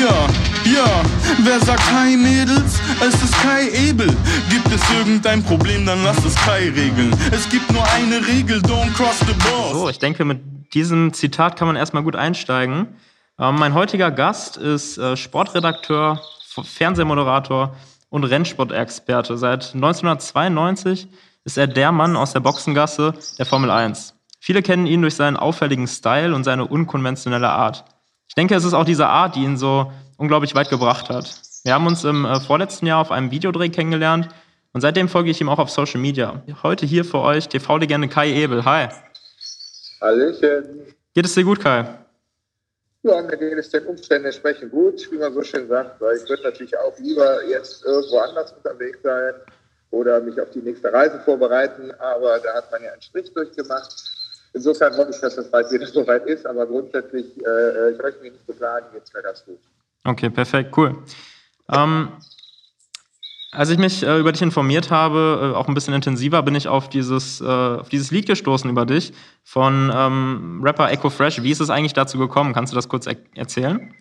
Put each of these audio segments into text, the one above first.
Ja, ja, wer sagt Hi Mädels? Es ist Kai Ebel. Gibt es irgendein Problem, dann lass es Kai regeln. Es gibt nur eine Regel, don't cross the boss. So, ich denke, mit diesem Zitat kann man erstmal gut einsteigen. Ähm, mein heutiger Gast ist äh, Sportredakteur, Fernsehmoderator und Rennsportexperte. Seit 1992 ist er der Mann aus der Boxengasse der Formel 1. Viele kennen ihn durch seinen auffälligen Style und seine unkonventionelle Art. Ich denke, es ist auch diese Art, die ihn so unglaublich weit gebracht hat. Wir haben uns im äh, vorletzten Jahr auf einem Videodreh kennengelernt und seitdem folge ich ihm auch auf Social Media. Heute hier für euch TV-Legende Kai Ebel. Hi. Hallöchen. Geht es dir gut, Kai? Ja, mir geht es den Umständen entsprechend gut, wie man so schön sagt, weil ich würde natürlich auch lieber jetzt irgendwo anders unterwegs sein oder mich auf die nächste Reise vorbereiten, aber da hat man ja einen Strich durchgemacht. Insofern hoffe ich, dass das bald wieder soweit ist, aber grundsätzlich, äh, ich möchte mich nicht beklagen, jetzt wäre das gut. Okay, perfekt, cool. Ähm, als ich mich äh, über dich informiert habe, äh, auch ein bisschen intensiver, bin ich auf dieses, äh, auf dieses Lied gestoßen über dich von ähm, Rapper Echo Fresh. Wie ist es eigentlich dazu gekommen? Kannst du das kurz er erzählen?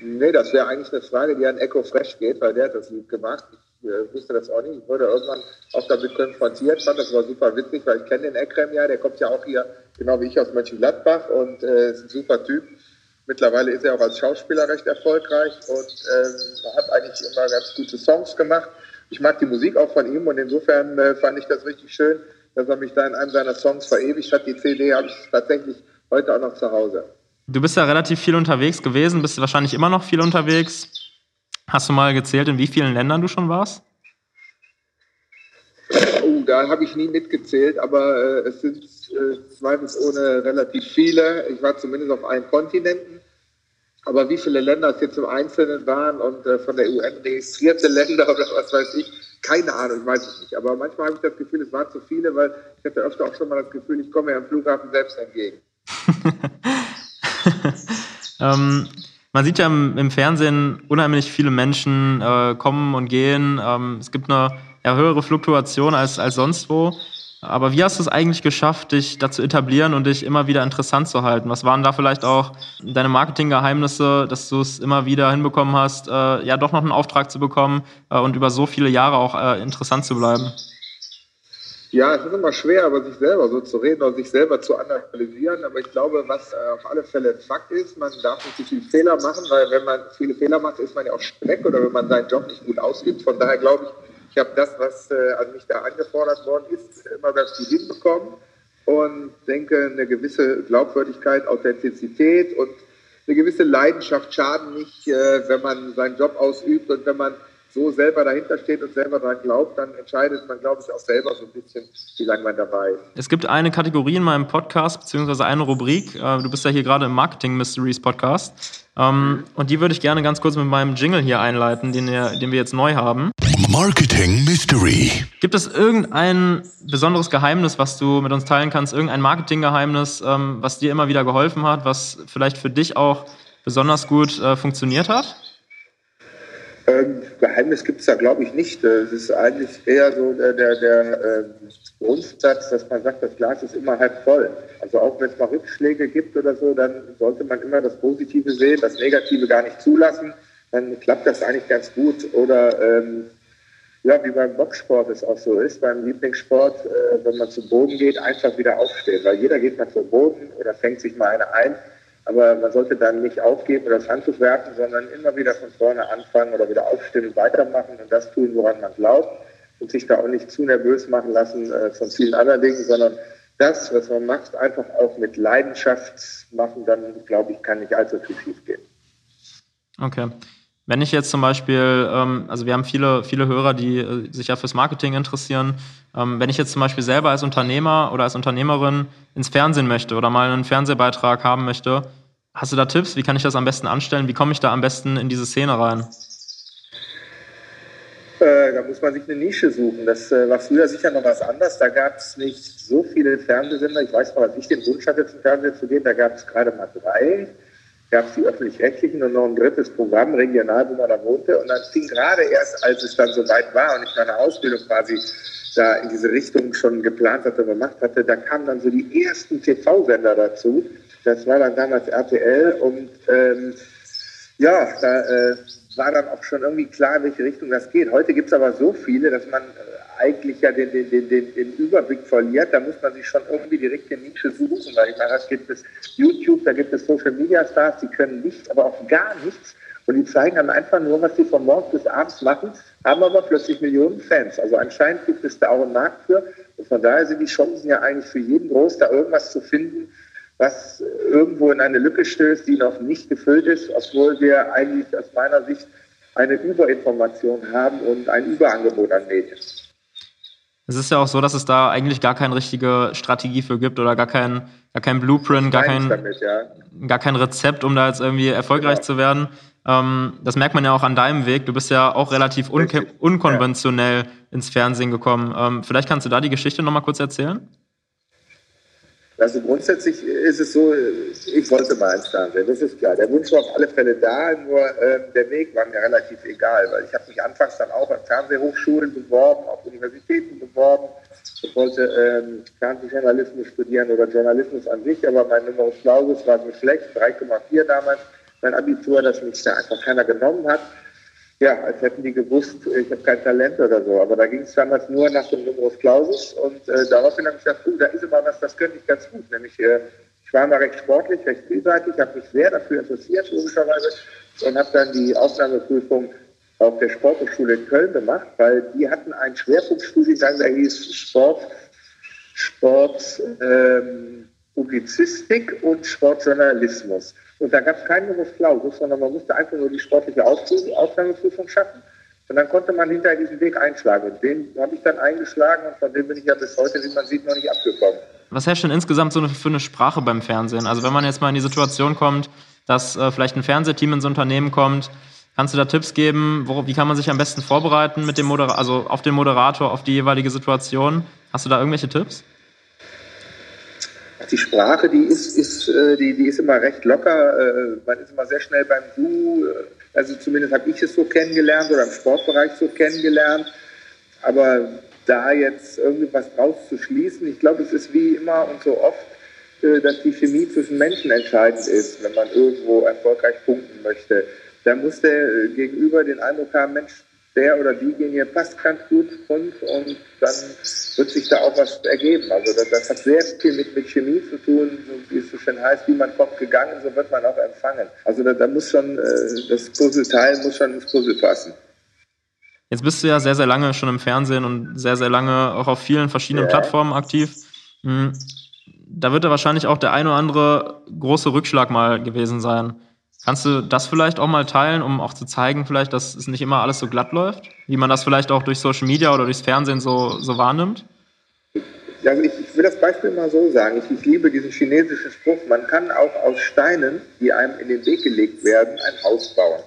Nee, das wäre eigentlich eine Frage, die an Echo Fresh geht, weil der hat das Lied gemacht. Ich äh, wusste das auch nicht. Ich wurde irgendwann auch damit konfrontiert, fand das war super witzig, weil ich kenne den Ekrem ja, der kommt ja auch hier, genau wie ich, aus Mönchengladbach und äh, ist ein super Typ. Mittlerweile ist er auch als Schauspieler recht erfolgreich und ähm, hat eigentlich immer ganz gute Songs gemacht. Ich mag die Musik auch von ihm und insofern äh, fand ich das richtig schön, dass er mich da in einem seiner Songs verewigt hat. Die CD habe ich tatsächlich heute auch noch zu Hause. Du bist ja relativ viel unterwegs gewesen, bist wahrscheinlich immer noch viel unterwegs. Hast du mal gezählt, in wie vielen Ländern du schon warst? Oh, da habe ich nie mitgezählt, aber äh, es sind äh, zweifelsohne relativ viele. Ich war zumindest auf allen Kontinenten. Aber wie viele Länder es jetzt im Einzelnen waren und äh, von der UN registrierte Länder oder was weiß ich, keine Ahnung, ich weiß es nicht. Aber manchmal habe ich das Gefühl, es waren zu viele, weil ich hatte öfter auch schon mal das Gefühl, ich komme ja am Flughafen selbst entgegen. ähm, man sieht ja im, im, Fernsehen unheimlich viele Menschen äh, kommen und gehen. Ähm, es gibt eine ja, höhere Fluktuation als, als sonst wo. Aber wie hast du es eigentlich geschafft, dich dazu etablieren und dich immer wieder interessant zu halten? Was waren da vielleicht auch deine Marketinggeheimnisse, dass du es immer wieder hinbekommen hast, äh, ja doch noch einen Auftrag zu bekommen äh, und über so viele Jahre auch äh, interessant zu bleiben? Ja, es ist immer schwer, aber sich selber so zu reden und sich selber zu analysieren. Aber ich glaube, was äh, auf alle Fälle ein Fakt ist, man darf nicht zu viele Fehler machen, weil wenn man viele Fehler macht, ist man ja auch Streck oder wenn man seinen Job nicht gut ausübt. Von daher glaube ich, ich habe das, was äh, an mich da angefordert worden ist, immer ganz gut hinbekommen und denke, eine gewisse Glaubwürdigkeit, Authentizität und eine gewisse Leidenschaft schaden nicht, äh, wenn man seinen Job ausübt und wenn man so selber dahinter steht und selber daran glaubt, dann entscheidet man, glaube ich, auch selber so ein bisschen, wie lange man dabei ist. Es gibt eine Kategorie in meinem Podcast, beziehungsweise eine Rubrik. Äh, du bist ja hier gerade im Marketing Mysteries Podcast. Ähm, und die würde ich gerne ganz kurz mit meinem Jingle hier einleiten, den wir, jetzt neu haben. Marketing Mystery. Gibt es irgendein besonderes Geheimnis, was du mit uns teilen kannst? Irgendein Marketinggeheimnis, ähm, was dir immer wieder geholfen hat, was vielleicht für dich auch besonders gut äh, funktioniert hat? Ähm, Geheimnis gibt es da, glaube ich, nicht. Es ist eigentlich eher so der, der, der äh, Grundsatz, dass man sagt, das Glas ist immer halb voll. Also auch wenn es mal Rückschläge gibt oder so, dann sollte man immer das Positive sehen, das Negative gar nicht zulassen. Dann klappt das eigentlich ganz gut. Oder ähm, ja, wie beim Boxsport es auch so ist, beim Lieblingssport, äh, wenn man zu Boden geht, einfach wieder aufstehen. Weil jeder geht mal zu Boden oder fängt sich mal eine ein aber man sollte dann nicht aufgeben oder das Handtuch werfen, sondern immer wieder von vorne anfangen oder wieder aufstehen und weitermachen und das tun, woran man glaubt und sich da auch nicht zu nervös machen lassen äh, von vielen anderen Dingen, sondern das, was man macht, einfach auch mit Leidenschaft machen, dann glaube ich, kann nicht allzu viel schief gehen. Okay. Wenn ich jetzt zum Beispiel, ähm, also wir haben viele, viele Hörer, die äh, sich ja fürs Marketing interessieren. Ähm, wenn ich jetzt zum Beispiel selber als Unternehmer oder als Unternehmerin ins Fernsehen möchte oder mal einen Fernsehbeitrag haben möchte, hast du da Tipps? Wie kann ich das am besten anstellen? Wie komme ich da am besten in diese Szene rein? Äh, da muss man sich eine Nische suchen. Das äh, war früher sicher noch was anderes. Da gab es nicht so viele Fernsehsender. Ich weiß noch, als ich den Wunsch hatte, zum Fernsehen zu gehen, da gab es gerade mal drei gab es die öffentlich-rechtlichen und noch ein drittes Programm regional, wo man da wohnte. Und dann fing gerade erst, als es dann soweit war und ich meine Ausbildung quasi da in diese Richtung schon geplant hatte, gemacht hatte, da kamen dann so die ersten TV-Sender dazu. Das war dann damals RTL und ähm, ja, da äh, war dann auch schon irgendwie klar, in welche Richtung das geht. Heute gibt es aber so viele, dass man äh, eigentlich ja den, den, den, den, Überblick verliert. Da muss man sich schon irgendwie die richtige Nische suchen. Weil ich meine, da gibt es YouTube, da gibt es Social Media Stars, die können nichts, aber auch gar nichts. Und die zeigen dann einfach nur, was sie von morgens bis abends machen, haben aber plötzlich Millionen Fans. Also anscheinend gibt es da auch einen Markt für. Und von daher sind die Chancen ja eigentlich für jeden groß, da irgendwas zu finden, was irgendwo in eine Lücke stößt, die noch nicht gefüllt ist, obwohl wir eigentlich aus meiner Sicht eine Überinformation haben und ein Überangebot an Medien. Es ist ja auch so, dass es da eigentlich gar keine richtige Strategie für gibt oder gar kein, gar kein Blueprint, gar kein, damit, ja. gar kein Rezept, um da jetzt irgendwie erfolgreich genau. zu werden. Ähm, das merkt man ja auch an deinem Weg. Du bist ja auch relativ unkonventionell ja. ins Fernsehen gekommen. Ähm, vielleicht kannst du da die Geschichte nochmal kurz erzählen? Also grundsätzlich ist es so, ich wollte mal ins Fernsehen, das ist klar. Der Wunsch war auf alle Fälle da, nur äh, der Weg war mir relativ egal, weil ich habe mich anfangs dann auch an Fernsehhochschulen beworben, auf Universitäten beworben. Ich wollte ähm, Fernsehjournalismus studieren oder Journalismus an sich, aber mein Numerus Clausus war so schlecht, 3,4 damals, mein Abitur, dass mich da einfach keiner genommen hat ja, als hätten die gewusst, ich habe kein Talent oder so. Aber da ging es damals nur nach dem Numerus Clausus und äh, daraufhin habe ich gesagt, da ist immer was, das könnte ich ganz gut. Nämlich, äh, ich war mal recht sportlich, recht vielseitig, habe mich sehr dafür interessiert, logischerweise, und habe dann die Aufnahmeprüfung auf der Sporthochschule in Köln gemacht, weil die hatten einen Schwerpunktstudiengang, der hieß Sport, Sport, ähm, Publizistik und Sportjournalismus. Und da gab es keinen Numerus Clausus, sondern man musste einfach nur die sportliche Aufnahmeprüfung schaffen. Und dann konnte man hinterher diesen Weg einschlagen. Und den habe ich dann eingeschlagen und von dem bin ich ja bis heute, wie man sieht, noch nicht abgekommen. Was herrscht denn insgesamt so für eine Sprache beim Fernsehen? Also wenn man jetzt mal in die Situation kommt, dass äh, vielleicht ein Fernsehteam ins Unternehmen kommt, kannst du da Tipps geben? Wo, wie kann man sich am besten vorbereiten mit dem Moderator, also auf den Moderator, auf die jeweilige Situation? Hast du da irgendwelche Tipps? Die Sprache, die ist, ist, äh, die, die ist immer recht locker. Äh, man ist immer sehr schnell beim Du. Äh, also zumindest habe ich es so kennengelernt oder im Sportbereich so kennengelernt. Aber da jetzt irgendwas draus zu schließen, ich glaube, es ist wie immer und so oft, dass die Chemie zwischen Menschen entscheidend ist, wenn man irgendwo erfolgreich punkten möchte. Da muss der Gegenüber den Eindruck haben, Mensch, der oder diejenige passt ganz gut und, und dann wird sich da auch was ergeben. Also das, das hat sehr viel mit, mit Chemie zu tun, so wie es so schön heißt, wie man kommt gegangen, so wird man auch empfangen. Also da, da muss schon, äh, das Puzzleteil muss schon ins Puzzle passen. Jetzt bist du ja sehr, sehr lange schon im Fernsehen und sehr, sehr lange auch auf vielen verschiedenen ja. Plattformen aktiv. Hm, da wird ja wahrscheinlich auch der ein oder andere große Rückschlag mal gewesen sein. Kannst du das vielleicht auch mal teilen, um auch zu zeigen, vielleicht, dass es nicht immer alles so glatt läuft? Wie man das vielleicht auch durch Social Media oder durchs Fernsehen so, so wahrnimmt? Also ich, ich will das Beispiel mal so sagen. Ich, ich, liebe diesen chinesischen Spruch, man kann auch aus Steinen, die einem in den Weg gelegt werden, ein Haus bauen.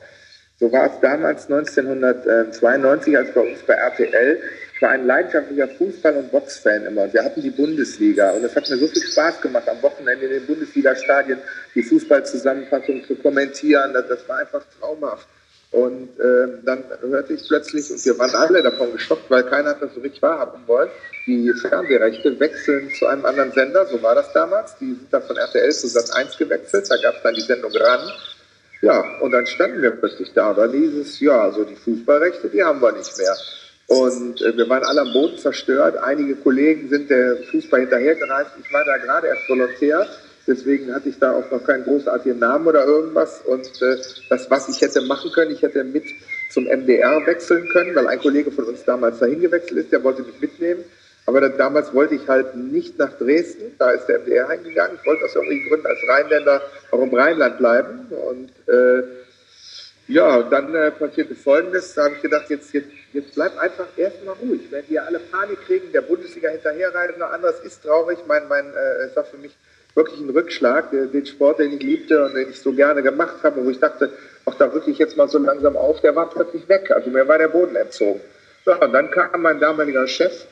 So war es damals 1992, als bei uns bei RTL war ein leidenschaftlicher Fußball- und Boxfan immer. Wir hatten die Bundesliga. Und es hat mir so viel Spaß gemacht, am Wochenende in den Bundesliga-Stadien die Fußballzusammenfassung zu kommentieren. Das, das war einfach traumhaft. Und äh, dann hörte ich plötzlich, und wir waren alle davon geschockt, weil keiner das so richtig wahrhaben wollte, die Fernsehrechte wechseln zu einem anderen Sender, so war das damals. Die sind dann von RTL zu Sat 1 gewechselt, da gab es dann die Sendung RAN. Ja, und dann standen wir plötzlich da. Da dieses, ja, also die Fußballrechte, die haben wir nicht mehr. Und äh, wir waren alle am Boden zerstört. Einige Kollegen sind der Fußball hinterhergereist. Ich war da gerade erst Volontär. Deswegen hatte ich da auch noch keinen großartigen Namen oder irgendwas. Und äh, das, was ich hätte machen können, ich hätte mit zum MDR wechseln können, weil ein Kollege von uns damals dahin gewechselt ist, der wollte mich mitnehmen. Aber dann, damals wollte ich halt nicht nach Dresden, da ist der MDR hingegangen. Ich wollte aus irgendwelchen Gründen als Rheinländer auch im Rheinland bleiben. Und äh, ja, dann äh, passierte Folgendes. Da habe ich gedacht, jetzt, jetzt, jetzt bleib einfach erstmal ruhig. Wenn die alle Panik kriegen, der Bundesliga hinterherreiten, noch anderes ist traurig. Mein, mein, äh, es war für mich wirklich ein Rückschlag, den Sport, den ich liebte und den ich so gerne gemacht habe, wo ich dachte, ach, da rücke ich jetzt mal so langsam auf, der war plötzlich weg. Also mir war der Boden entzogen. So, und dann kam mein damaliger Chef,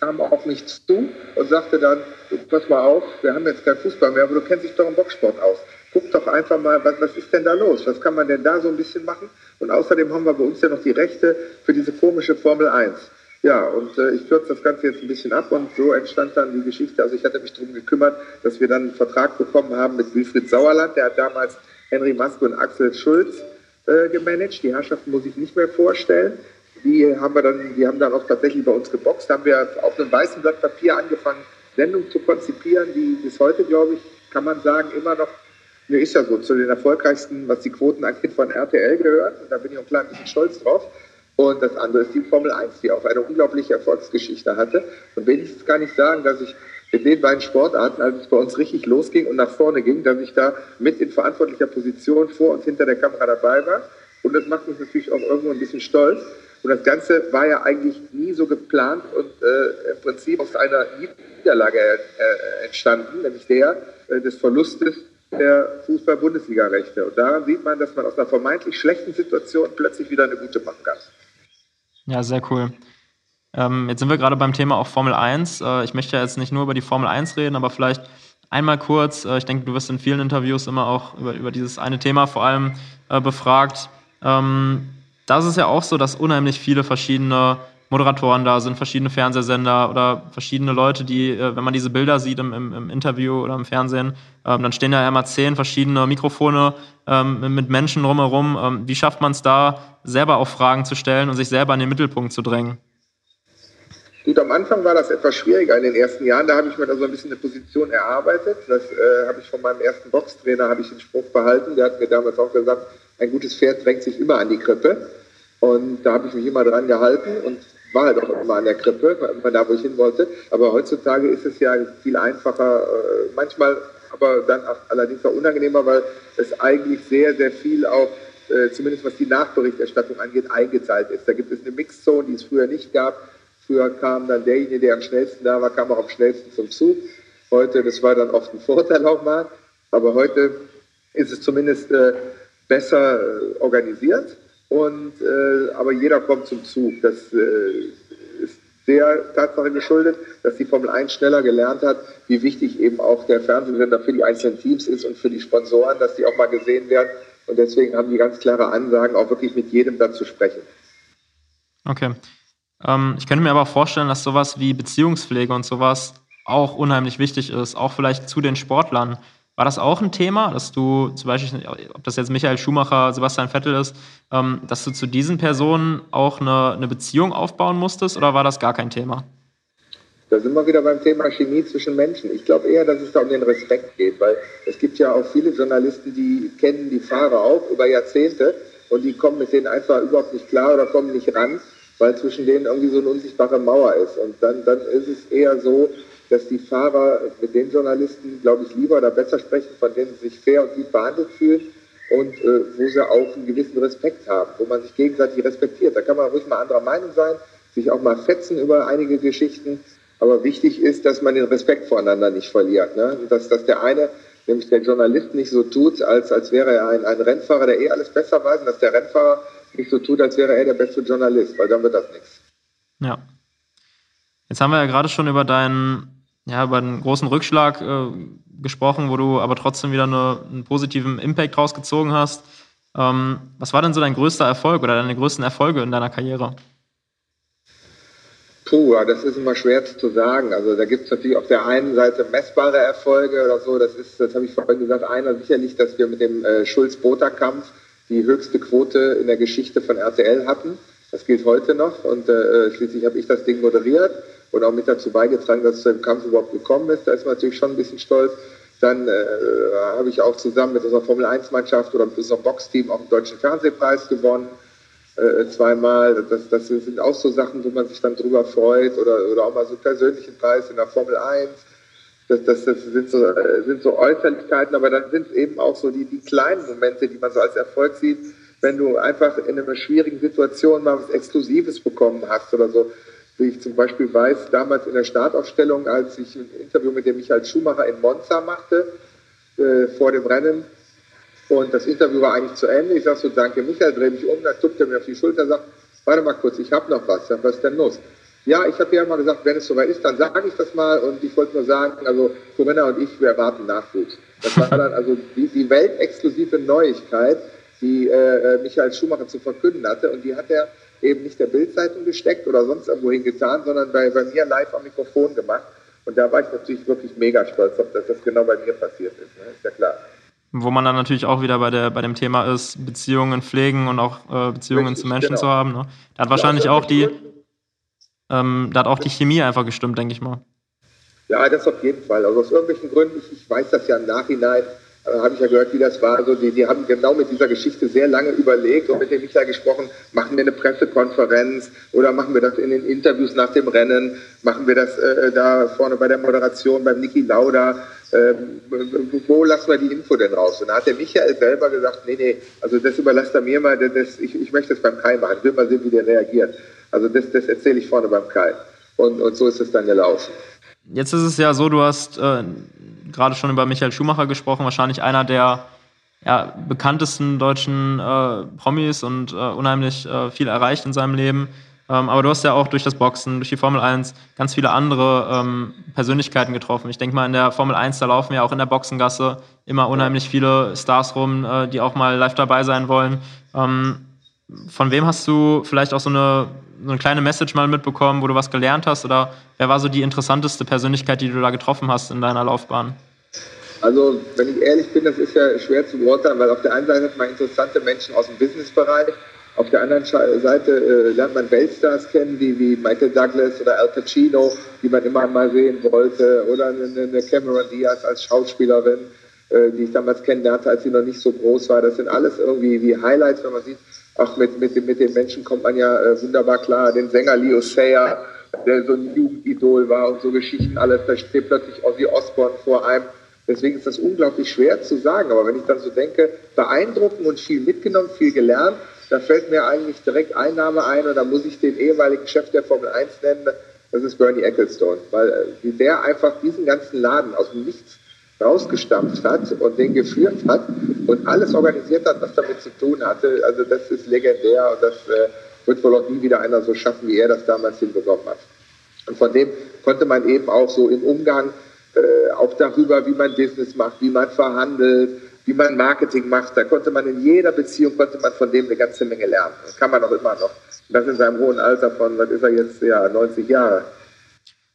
kam auf mich zu und sagte dann, pass mal auf, wir haben jetzt keinen Fußball mehr, aber du kennst dich doch im Boxsport aus guck doch einfach mal, was, was ist denn da los? Was kann man denn da so ein bisschen machen? Und außerdem haben wir bei uns ja noch die Rechte für diese komische Formel 1. Ja, und äh, ich kürze das Ganze jetzt ein bisschen ab und so entstand dann die Geschichte. Also ich hatte mich darum gekümmert, dass wir dann einen Vertrag bekommen haben mit Wilfried Sauerland. Der hat damals Henry Maske und Axel Schulz äh, gemanagt. Die Herrschaften muss ich nicht mehr vorstellen. Die haben wir dann, die haben dann auch tatsächlich bei uns geboxt. Haben wir auf einem weißen Blatt Papier angefangen, Sendungen zu konzipieren, die bis heute, glaube ich, kann man sagen, immer noch, ne, ist ja so, zu den erfolgreichsten, was die Quoten angeht, von RTL gehört. Und da bin ich auch ein klein bisschen stolz drauf. Und das andere ist die Formel 1, die auch eine unglaubliche Erfolgsgeschichte hatte. Und wenigstens kann ich sagen, dass ich in den beiden Sportarten, als es bei uns richtig losging und nach vorne ging, dass ich da mit in verantwortlicher Position vor und hinter der Kamera dabei war. Und das macht mich natürlich auch irgendwo ein bisschen stolz. Und das Ganze war ja eigentlich nie so geplant und äh, im Prinzip aus einer Niederlage äh, entstanden, nämlich der äh, des Verlustes der Fußball-Bundesliga-Rechte. Und daran sieht man, dass man aus einer vermeintlich schlechten Situation plötzlich wieder eine gute machen kann. Ja, sehr cool. Ähm, jetzt sind wir gerade beim Thema auch Formel 1. Äh, ich möchte ja jetzt nicht nur über die Formel 1 reden, aber vielleicht einmal kurz, äh, ich denke, du wirst in vielen Interviews immer auch über, über dieses eine Thema vor allem äh, befragt. Ähm, da ist ja auch so, dass unheimlich viele verschiedene Moderatoren da sind, verschiedene Fernsehsender oder verschiedene Leute, die, äh, wenn man diese Bilder sieht im, im, im Interview oder im Fernsehen, ähm, dann stehen da ja immer zehn verschiedene Mikrofone ähm, mit Menschen drumherum. Ähm, wie schafft man es da, selber auch Fragen zu stellen und sich selber in den Mittelpunkt zu drängen? Gut, am Anfang war das etwas schwieriger in den ersten Jahren. Da habe ich mir da so ein bisschen eine Position erarbeitet. Das äh, habe ich von meinem ersten Boxtrainer habe ich den Spruch behalten. Der hat mir damals auch gesagt, ein gutes Pferd drängt sich immer an die Krippe. Und da habe ich mich immer dran gehalten und war halt auch immer an der Krippe, immer da, wo ich hin wollte. Aber heutzutage ist es ja viel einfacher, äh, manchmal aber dann allerdings auch unangenehmer, weil es eigentlich sehr, sehr viel auch, äh, zumindest was die Nachberichterstattung angeht, eingeteilt ist. Da gibt es eine Mixzone, die es früher nicht gab. Früher kam dann derjenige, der am schnellsten da war, kam auch am schnellsten zum Zug. Heute, das war dann oft ein Vorteil auch mal, aber heute ist es zumindest äh, besser organisiert. Und, äh, aber jeder kommt zum Zug. Das äh, ist der Tatsache geschuldet, dass die Formel 1 schneller gelernt hat, wie wichtig eben auch der Fernsehsender für die einzelnen Teams ist und für die Sponsoren, dass die auch mal gesehen werden. Und deswegen haben die ganz klare Ansagen, auch wirklich mit jedem dann zu sprechen. Okay. Ähm, ich könnte mir aber vorstellen, dass sowas wie Beziehungspflege und sowas auch unheimlich wichtig ist, auch vielleicht zu den Sportlern. War das auch ein Thema, dass du zum Beispiel, ob das jetzt Michael Schumacher, Sebastian Vettel ist, ähm, dass du zu diesen Personen auch eine, eine Beziehung aufbauen musstest oder war das gar kein Thema? Da sind wir wieder beim Thema Chemie zwischen Menschen. Ich glaube eher, dass es da um den Respekt geht, weil es gibt ja auch viele Journalisten, die kennen die Fahrer auch über Jahrzehnte und die kommen mit denen einfach überhaupt nicht klar oder kommen nicht ran weil zwischen denen irgendwie so eine unsichtbare Mauer ist. Und dann, dann ist es eher so, dass die Fahrer mit den Journalisten, glaube ich, lieber oder besser sprechen, von denen sie sich fair und gut behandelt fühlen und äh, wo sie auch einen gewissen Respekt haben, wo man sich gegenseitig respektiert. Da kann man ruhig mal anderer Meinung sein, sich auch mal fetzen über einige Geschichten. Aber wichtig ist, dass man den Respekt voreinander nicht verliert. Ne? Dass, dass der eine, nämlich der Journalist, nicht so tut, als, als wäre er ein, ein Rennfahrer, der eh alles besser weiß, und dass der Rennfahrer nicht so tut, als wäre er der beste Journalist, weil dann wird das nichts. Ja. Jetzt haben wir ja gerade schon über deinen, ja, über einen großen Rückschlag äh, gesprochen, wo du aber trotzdem wieder eine, einen positiven Impact rausgezogen hast. Ähm, was war denn so dein größter Erfolg oder deine größten Erfolge in deiner Karriere? Puh, das ist immer schwer zu sagen. Also da gibt es natürlich auf der einen Seite messbare Erfolge oder so. Das ist, das habe ich vorhin gesagt, einer sicherlich, dass wir mit dem äh, Schulz-Boter-Kampf die höchste Quote in der Geschichte von RTL hatten. Das gilt heute noch und äh, schließlich habe ich das Ding moderiert und auch mit dazu beigetragen, dass es zu dem Kampf überhaupt gekommen ist. Da ist man natürlich schon ein bisschen stolz. Dann äh, habe ich auch zusammen mit unserer Formel 1-Mannschaft oder mit unserem Boxteam auch den Deutschen Fernsehpreis gewonnen. Äh, zweimal. Das, das sind auch so Sachen, wo man sich dann drüber freut oder, oder auch mal so einen persönlichen Preis in der Formel 1 das, das, das sind, so, äh, sind so Äußerlichkeiten, aber dann sind es eben auch so die, die kleinen Momente, die man so als Erfolg sieht, wenn du einfach in einer schwierigen Situation mal was Exklusives bekommen hast oder so. Ich zum Beispiel weiß, damals in der Startaufstellung, als ich ein Interview mit dem Michael Schumacher in Monza machte, äh, vor dem Rennen, und das Interview war eigentlich zu Ende. Ich sage so, danke Michael, drehe mich um, dann zuckt er mir auf die Schulter sagt, warte mal kurz, ich habe noch was. Sag, was ist denn los? Ja, ich habe ja mal gesagt, wenn es soweit ist, dann sage ich das mal. Und ich wollte nur sagen, also Corinna und ich, wir erwarten Nachwuchs. Das war dann also die, die weltexklusive Neuigkeit, die äh, äh, Michael Schumacher zu verkünden hatte. Und die hat er eben nicht der Bildzeitung gesteckt oder sonst irgendwo hingetan, sondern bei, bei mir live am Mikrofon gemacht. Und da war ich natürlich wirklich mega stolz dass das genau bei mir passiert ist. Ne? Ist ja klar. Wo man dann natürlich auch wieder bei, der, bei dem Thema ist, Beziehungen pflegen und auch äh, Beziehungen Richtig, zu Menschen genau. zu haben. Ne? Da hat wahrscheinlich ja, auch die, ähm, da hat auch die Chemie einfach gestimmt, denke ich mal. Ja, das auf jeden Fall. Also aus irgendwelchen Gründen, ich, ich weiß das ja im Nachhinein, äh, habe ich ja gehört, wie das war. Also die, die haben genau mit dieser Geschichte sehr lange überlegt und mit dem Michael gesprochen, machen wir eine Pressekonferenz oder machen wir das in den Interviews nach dem Rennen, machen wir das äh, da vorne bei der Moderation beim Niki Lauda, äh, wo lassen wir die Info denn raus? Und da hat der Michael selber gesagt, nee, nee, also das überlasst er mir mal, das, ich, ich möchte das beim Kai machen, ich will mal sehen, wie der reagiert. Also das, das erzähle ich vorne beim Kai. Und, und so ist es dann gelaufen. Jetzt ist es ja so, du hast äh, gerade schon über Michael Schumacher gesprochen, wahrscheinlich einer der ja, bekanntesten deutschen äh, Promis und äh, unheimlich äh, viel erreicht in seinem Leben. Ähm, aber du hast ja auch durch das Boxen, durch die Formel 1 ganz viele andere ähm, Persönlichkeiten getroffen. Ich denke mal, in der Formel 1, da laufen ja auch in der Boxengasse immer unheimlich viele Stars rum, äh, die auch mal live dabei sein wollen. Ähm, von wem hast du vielleicht auch so eine, so eine kleine Message mal mitbekommen, wo du was gelernt hast? Oder wer war so die interessanteste Persönlichkeit, die du da getroffen hast in deiner Laufbahn? Also, wenn ich ehrlich bin, das ist ja schwer zu beurteilen, weil auf der einen Seite hat man interessante Menschen aus dem Businessbereich, auf der anderen Seite äh, lernt man Weltstars kennen, wie, wie Michael Douglas oder Al Pacino, die man immer mal sehen wollte, oder eine, eine Cameron Diaz als Schauspielerin, äh, die ich damals kennenlernte, als sie noch nicht so groß war. Das sind alles irgendwie wie Highlights, wenn man sieht, Ach, mit, mit, mit den Menschen kommt man ja äh, wunderbar klar. Den Sänger Leo Sayer, der so ein Jugendidol war und so Geschichten alles. Da steht plötzlich Ozzy Osbourne vor einem. Deswegen ist das unglaublich schwer zu sagen. Aber wenn ich dann so denke, beeindruckend und viel mitgenommen, viel gelernt, da fällt mir eigentlich direkt ein Name ein und da muss ich den ehemaligen Chef der Formel 1 nennen. Das ist Bernie Ecclestone, weil äh, wie der einfach diesen ganzen Laden aus dem Nichts rausgestampft hat und den geführt hat und alles organisiert hat, was damit zu tun hatte. Also das ist legendär und das äh, wird wohl auch nie wieder einer so schaffen, wie er das damals hinbekommen hat. Und von dem konnte man eben auch so im Umgang äh, auch darüber, wie man Business macht, wie man verhandelt, wie man Marketing macht. Da konnte man in jeder Beziehung konnte man von dem eine ganze Menge lernen. Das kann man auch immer noch. Und das in seinem hohen Alter von, was ist er jetzt, ja, 90 Jahre.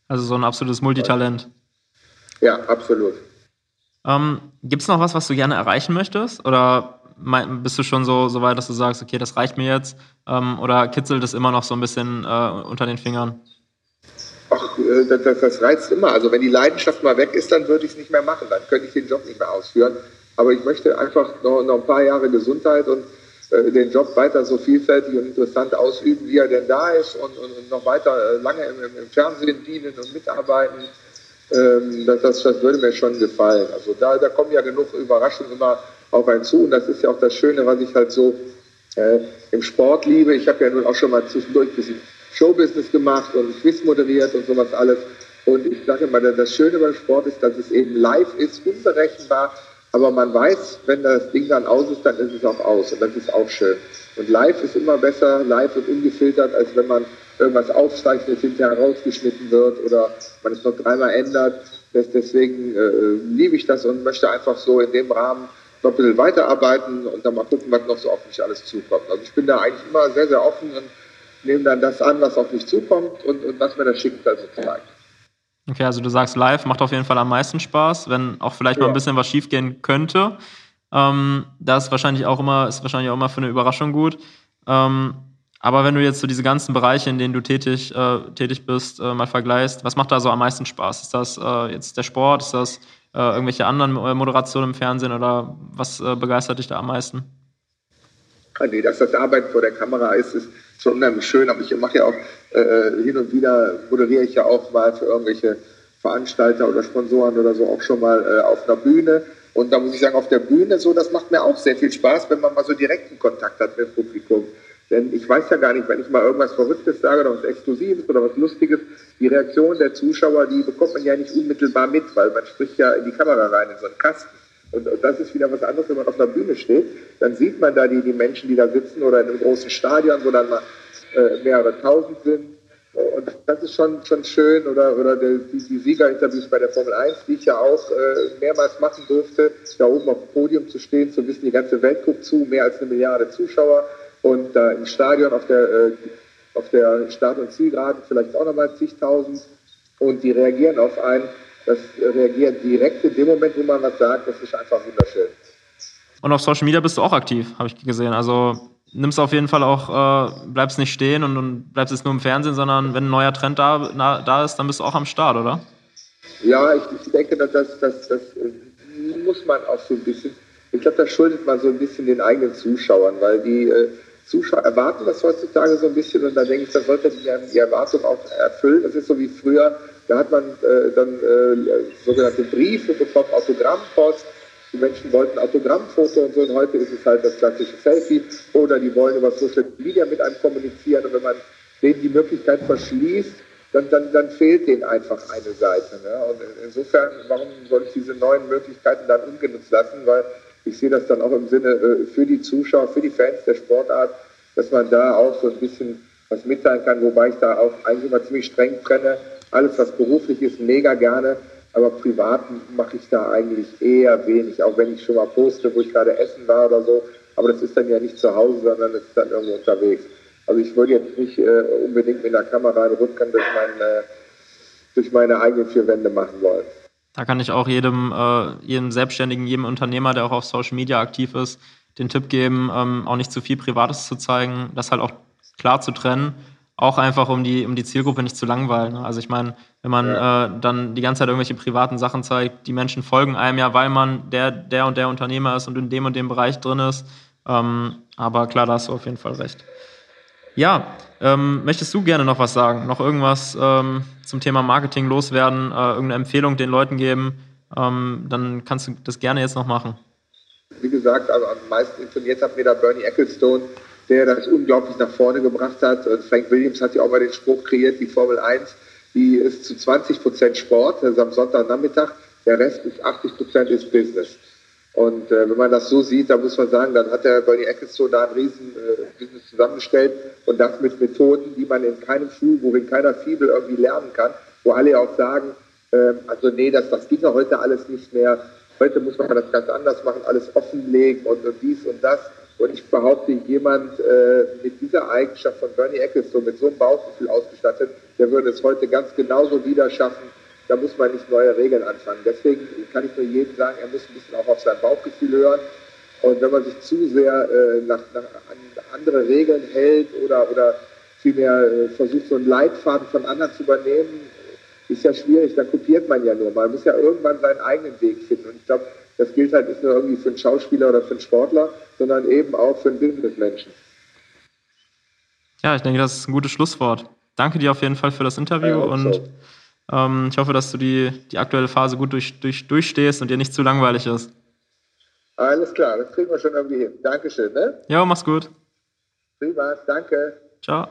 Also so ein absolutes Multitalent. Ja, absolut. Ähm, Gibt es noch was, was du gerne erreichen möchtest? Oder bist du schon so, so weit, dass du sagst, okay, das reicht mir jetzt? Ähm, oder kitzelt es immer noch so ein bisschen äh, unter den Fingern? Ach, äh, das, das, reizt immer. Also wenn die Leidenschaft mal weg ist, dann würde ich es nicht mehr machen. Dann könnte ich den Job nicht mehr ausführen. Aber ich möchte einfach noch, noch ein paar Jahre Gesundheit und äh, den Job weiter so vielfältig und interessant ausüben, wie er denn da ist und, und, und noch weiter äh, lange im, im, Fernsehen dienen und mitarbeiten. Ähm, das, das, das, würde mir schon gefallen. Also da, da kommen ja genug Überraschungen immer auf einen zu und das ist ja auch das Schöne, was ich halt so äh, im Sport liebe. Ich habe ja nun auch schon mal zwischendurch ein bisschen Showbusiness gemacht und Quiz moderiert und sowas alles. Und ich sage immer, das Schöne beim Sport ist, dass es eben live ist, unberechenbar, aber man weiß, wenn das Ding dann aus ist, dann ist es auch aus und das ist auch schön. Und live ist immer besser, live und ungefiltert, als wenn man irgendwas aufzeichnet, hinterher rausgeschnitten wird oder man es noch dreimal ändert. Deswegen äh, liebe ich das und möchte einfach so in dem Rahmen noch ein bisschen weiterarbeiten und dann mal gucken, was noch so auf mich alles zukommt. Also ich bin da eigentlich immer sehr, sehr offen und nehme dann das an, was auf mich zukommt und, und was mir das Schicksal so zeigt. Okay, also du sagst live macht auf jeden Fall am meisten Spaß, wenn auch vielleicht ja. mal ein bisschen was schiefgehen könnte. Ähm, das ist wahrscheinlich auch immer, ist wahrscheinlich auch immer für eine Überraschung gut. Ähm, aber wenn du jetzt so diese ganzen Bereiche, in denen du tätig, äh, tätig bist, äh, mal vergleichst, was macht da so am meisten Spaß? Ist das äh, jetzt der Sport? Ist das äh, irgendwelche anderen äh, Moderationen im Fernsehen oder was äh, begeistert dich da am meisten? Ah, nee, dass das Arbeiten vor der Kamera ist, ist schon unheimlich schön. Aber ich mache ja auch hin und wieder, moderiere ich ja auch mal für irgendwelche Veranstalter oder Sponsoren oder so auch schon mal auf einer Bühne. Und da muss ich sagen, auf der Bühne so, das macht mir auch sehr viel Spaß, wenn man mal so direkten Kontakt hat mit dem Publikum. Denn ich weiß ja gar nicht, wenn ich mal irgendwas Verrücktes sage oder was Exklusives oder was Lustiges, die Reaktion der Zuschauer, die bekommt man ja nicht unmittelbar mit, weil man spricht ja in die Kamera rein, in so einen Kasten. Und, das ist wieder was anderes, wenn man auf einer Bühne steht. Dann sieht man da die, die Menschen, die da sitzen oder in einem großen Stadion, wo dann mal äh, mehrere tausend sind. Und das ist schon, schon schön. Oder, oder die, die Siegerinterviews bei der Formel 1, die ich ja auch äh, mehrmals machen durfte, da oben auf dem Podium zu stehen, zu wissen, die ganze Welt guckt zu, mehr als eine Milliarde Zuschauer und äh, im Stadion auf der, äh, auf der Start- und Zielgeraden vielleicht auch nochmal zigtausend und die reagieren auf einen. Das reagiert direkt in dem Moment, wo man was sagt, das ist einfach wunderschön. Und auf Social Media bist du auch aktiv, habe ich gesehen. Also nimmst auf jeden Fall auch, äh, bleibst nicht stehen und, und bleibst jetzt nur im Fernsehen, sondern wenn ein neuer Trend da, na, da ist, dann bist du auch am Start, oder? Ja, ich, ich denke, dass das, das, das muss man auch so ein bisschen, ich glaube, das schuldet man so ein bisschen den eigenen Zuschauern, weil die äh, Zuschauer erwarten das heutzutage so ein bisschen und da denke ich, da sollte die, die Erwartung auch erfüllen. Das ist so wie früher, da hat man äh, dann äh, sogenannte Briefe bekommen, Autogrammpost. Die Menschen wollten Autogrammfoto und so und heute ist es halt das klassische Selfie oder die wollen über Social Media mit einem kommunizieren und wenn man denen die Möglichkeit verschließt, dann, dann, dann fehlt denen einfach eine Seite. Ne? Und insofern, warum soll ich diese neuen Möglichkeiten dann ungenutzt lassen? Weil ich sehe das dann auch im Sinne äh, für die Zuschauer, für die Fans der Sportart, dass man da auch so ein bisschen was mitteilen kann, wobei ich da auch eigentlich immer ziemlich streng trenne. Alles, was beruflich ist, mega gerne, aber privat mache ich da eigentlich eher wenig, auch wenn ich schon mal poste, wo ich gerade essen war oder so. Aber das ist dann ja nicht zu Hause, sondern es ist dann irgendwo unterwegs. Also ich würde jetzt nicht äh, unbedingt mit der Kamera einen Rundgang durch, mein, äh, durch meine eigenen vier Wände machen wollen. Da kann ich auch jedem, äh, jedem Selbstständigen, jedem Unternehmer, der auch auf Social Media aktiv ist, den Tipp geben, ähm, auch nicht zu viel Privates zu zeigen, das halt auch klar zu trennen, auch einfach um die, um die Zielgruppe nicht zu langweilen. Ne? Also ich meine, wenn man ja. äh, dann die ganze Zeit irgendwelche privaten Sachen zeigt, die Menschen folgen einem ja, weil man der, der und der Unternehmer ist und in dem und dem Bereich drin ist. Ähm, aber klar, da hast du auf jeden Fall recht. Ja, ähm, möchtest du gerne noch was sagen? Noch irgendwas ähm, zum Thema Marketing loswerden? Äh, irgendeine Empfehlung den Leuten geben? Ähm, dann kannst du das gerne jetzt noch machen. Wie gesagt, also am meisten imponiert hat mir da Bernie Ecclestone, der das unglaublich nach vorne gebracht hat. Und Frank Williams hat ja auch mal den Spruch kreiert, die Formel 1, die ist zu 20 Prozent Sport, das ist am Sonntagnachmittag, der Rest ist 80 Prozent ist Business. Und äh, wenn man das so sieht, dann muss man sagen, dann hat der Bernie Ecclestone da ein riesen äh, Business zusammengestellt und das mit Methoden, die man in keinem Schulbuch, in keiner Fibel irgendwie lernen kann, wo alle auch sagen, äh, also nee, das, das geht ja heute alles nicht mehr. Heute muss man das ganz anders machen, alles offenlegen und, und dies und das. Und ich behaupte, jemand äh, mit dieser Eigenschaft von Bernie Ecclestone, mit so einem Bauchgefühl ausgestattet, der würde es heute ganz genauso wieder schaffen, da muss man nicht neue Regeln anfangen. Deswegen kann ich nur jedem sagen, er muss ein bisschen auch auf sein Bauchgefühl hören. Und wenn man sich zu sehr äh, nach, nach an andere Regeln hält oder, oder vielmehr äh, versucht, so einen Leitfaden von anderen zu übernehmen, ist ja schwierig, dann kopiert man ja nur. Man muss ja irgendwann seinen eigenen Weg finden. Und ich glaube, das gilt halt nicht nur irgendwie für einen Schauspieler oder für einen Sportler, sondern eben auch für einen Businessmenschen. Ja, ich denke, das ist ein gutes Schlusswort. Danke dir auf jeden Fall für das Interview ja, und so. Ähm, ich hoffe, dass du die, die aktuelle Phase gut durch, durch, durchstehst und dir nicht zu langweilig ist. Alles klar, das kriegen wir schon irgendwie hin. Dankeschön, ne? Ja, mach's gut. Prima, danke. Ciao.